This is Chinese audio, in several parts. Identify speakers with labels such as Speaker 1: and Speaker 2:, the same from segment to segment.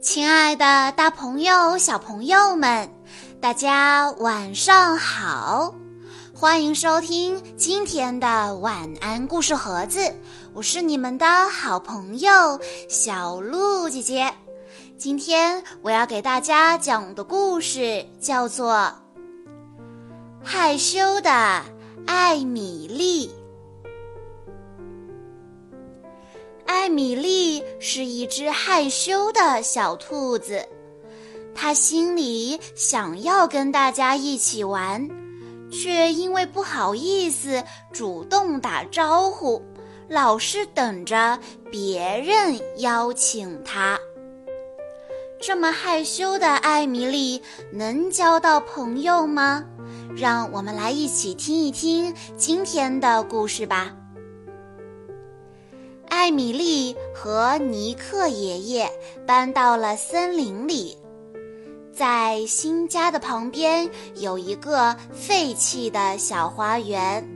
Speaker 1: 亲爱的，大朋友、小朋友们，大家晚上好！欢迎收听今天的晚安故事盒子，我是你们的好朋友小鹿姐姐。今天我要给大家讲的故事叫做《害羞的艾米丽》。艾米丽是一只害羞的小兔子，她心里想要跟大家一起玩，却因为不好意思主动打招呼，老是等着别人邀请她。这么害羞的艾米丽能交到朋友吗？让我们来一起听一听今天的故事吧。艾米丽和尼克爷爷搬到了森林里，在新家的旁边有一个废弃的小花园。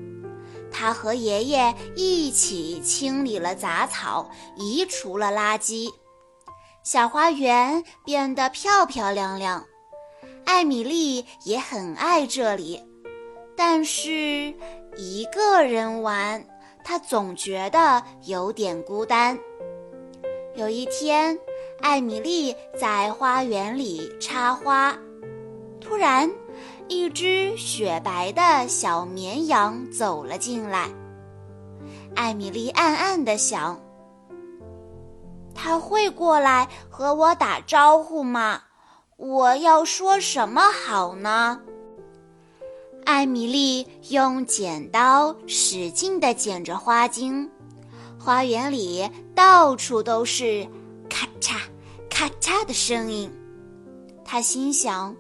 Speaker 1: 他和爷爷一起清理了杂草，移除了垃圾，小花园变得漂漂亮亮。艾米丽也很爱这里，但是一个人玩。他总觉得有点孤单。有一天，艾米丽在花园里插花，突然，一只雪白的小绵羊走了进来。艾米丽暗暗地想：“他会过来和我打招呼吗？我要说什么好呢？”艾米丽用剪刀使劲地剪着花茎，花园里到处都是咔嚓咔嚓的声音。她心想：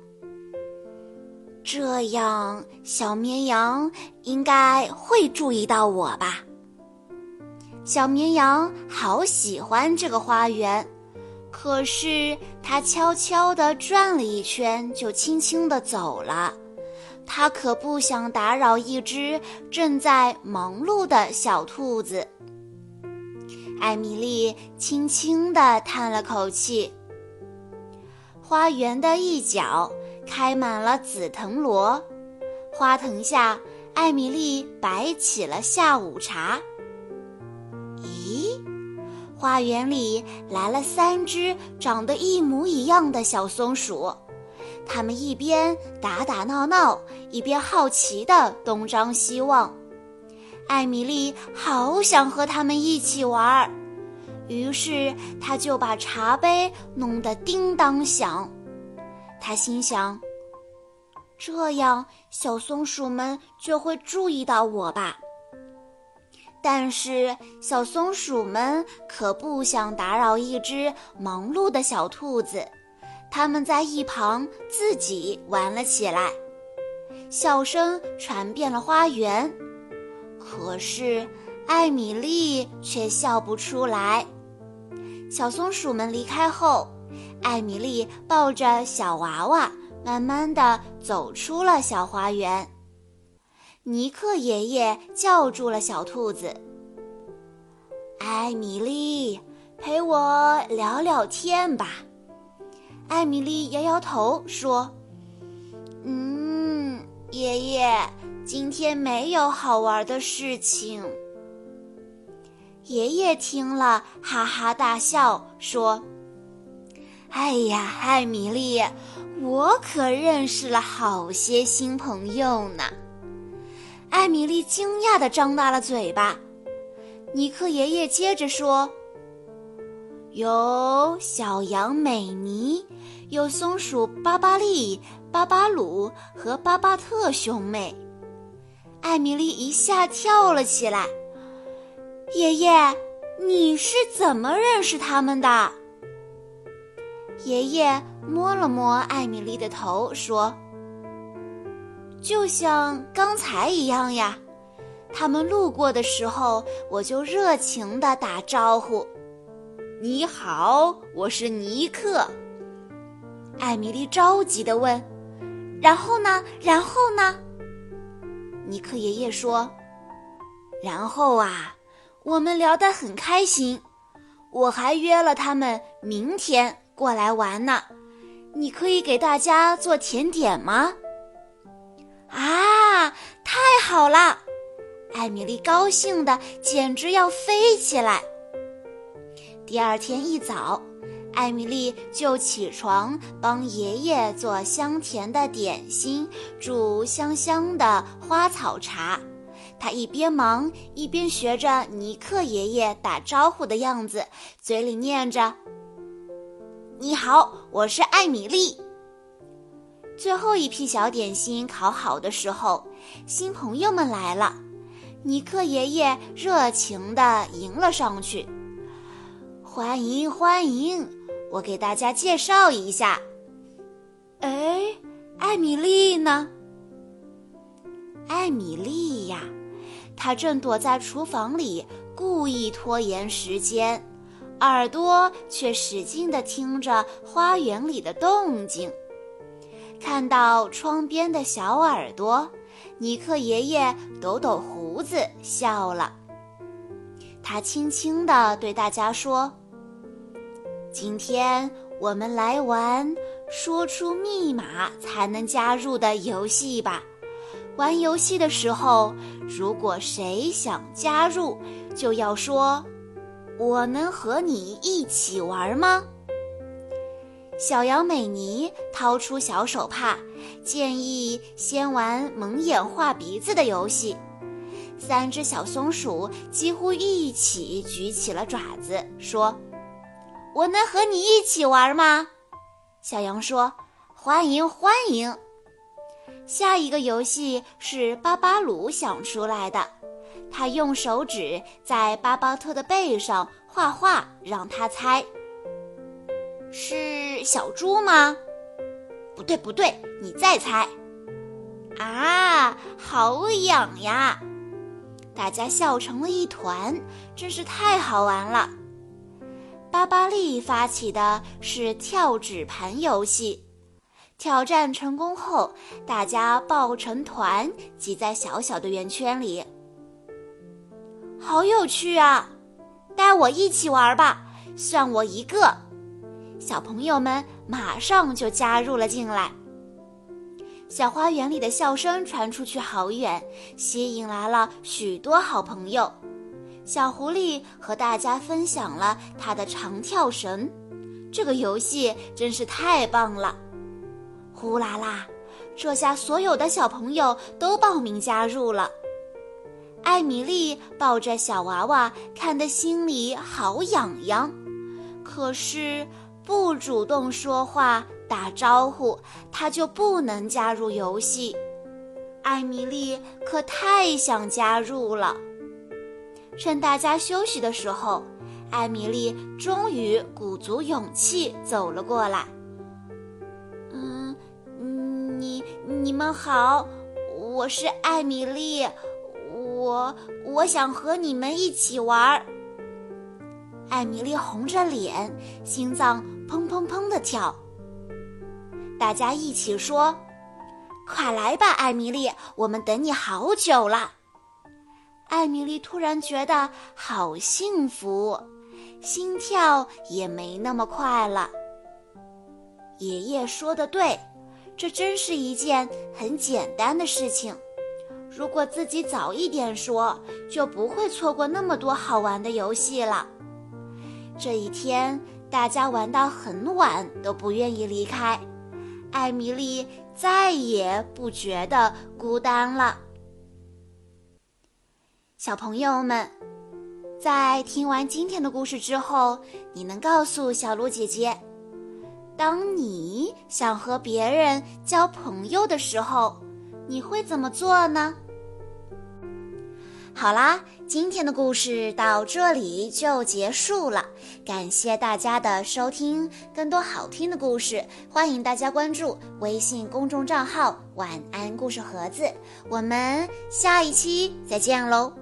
Speaker 1: 这样小绵羊应该会注意到我吧？小绵羊好喜欢这个花园，可是它悄悄地转了一圈，就轻轻地走了。他可不想打扰一只正在忙碌的小兔子。艾米丽轻轻地叹了口气。花园的一角开满了紫藤萝，花藤下，艾米丽摆起了下午茶。咦，花园里来了三只长得一模一样的小松鼠。他们一边打打闹闹，一边好奇地东张西望。艾米丽好想和他们一起玩儿，于是她就把茶杯弄得叮当响。她心想：这样小松鼠们就会注意到我吧。但是小松鼠们可不想打扰一只忙碌的小兔子。他们在一旁自己玩了起来，笑声传遍了花园。可是艾米丽却笑不出来。小松鼠们离开后，艾米丽抱着小娃娃，慢慢的走出了小花园。尼克爷爷叫住了小兔子：“艾米丽，陪我聊聊天吧。”艾米丽摇摇头说：“嗯，爷爷，今天没有好玩的事情。”爷爷听了，哈哈大笑说：“哎呀，艾米丽，我可认识了好些新朋友呢。”艾米丽惊讶地张大了嘴巴。尼克爷爷接着说。有小羊美尼，有松鼠巴巴利、巴巴鲁和巴巴特兄妹。艾米丽一下跳了起来。爷爷，你是怎么认识他们的？爷爷摸了摸艾米丽的头，说：“就像刚才一样呀，他们路过的时候，我就热情地打招呼。”
Speaker 2: 你好，我是尼克。
Speaker 1: 艾米丽着急地问：“然后呢？然后呢？”尼克爷爷说：“然后啊，我们聊得很开心，我还约了他们明天过来玩呢。你可以给大家做甜点吗？啊，太好了！艾米丽高兴的简直要飞起来。第二天一早，艾米丽就起床帮爷爷做香甜的点心，煮香香的花草茶。她一边忙一边学着尼克爷爷打招呼的样子，嘴里念着。你好，我是艾米丽。最后一批小点心烤好的时候，新朋友们来了。尼克爷爷热情地迎了上去，欢迎欢迎！我给大家介绍一下。哎，艾米丽呢？艾米丽呀，她正躲在厨房里，故意拖延时间。耳朵却使劲地听着花园里的动静，看到窗边的小耳朵，尼克爷爷抖抖胡子笑了。他轻轻地对大家说：“今天我们来玩说出密码才能加入的游戏吧。玩游戏的时候，如果谁想加入，就要说。”我能和你一起玩吗？小羊美妮掏出小手帕，建议先玩蒙眼画鼻子的游戏。三只小松鼠几乎一起举起了爪子，说：“我能和你一起玩吗？”小羊说：“欢迎欢迎。”下一个游戏是巴巴鲁想出来的。他用手指在巴巴特的背上画画，让他猜是小猪吗？不对，不对，你再猜。啊，好痒呀！大家笑成了一团，真是太好玩了。巴巴利发起的是跳纸盘游戏，挑战成功后，大家抱成团，挤在小小的圆圈里。好有趣啊！带我一起玩吧，算我一个。小朋友们马上就加入了进来。小花园里的笑声传出去好远，吸引来了许多好朋友。小狐狸和大家分享了他的长跳绳，这个游戏真是太棒了！呼啦啦，这下所有的小朋友都报名加入了。艾米丽抱着小娃娃，看得心里好痒痒，可是不主动说话打招呼，她就不能加入游戏。艾米丽可太想加入了。趁大家休息的时候，艾米丽终于鼓足勇气走了过来。嗯，你你们好，我是艾米丽。我我想和你们一起玩。艾米丽红着脸，心脏砰砰砰的跳。大家一起说：“快来吧，艾米丽，我们等你好久了。”艾米丽突然觉得好幸福，心跳也没那么快了。爷爷说的对，这真是一件很简单的事情。如果自己早一点说，就不会错过那么多好玩的游戏了。这一天，大家玩到很晚都不愿意离开，艾米丽再也不觉得孤单了。小朋友们，在听完今天的故事之后，你能告诉小鹿姐姐，当你想和别人交朋友的时候，你会怎么做呢？好啦，今天的故事到这里就结束了，感谢大家的收听。更多好听的故事，欢迎大家关注微信公众账号“晚安故事盒子”。我们下一期再见喽！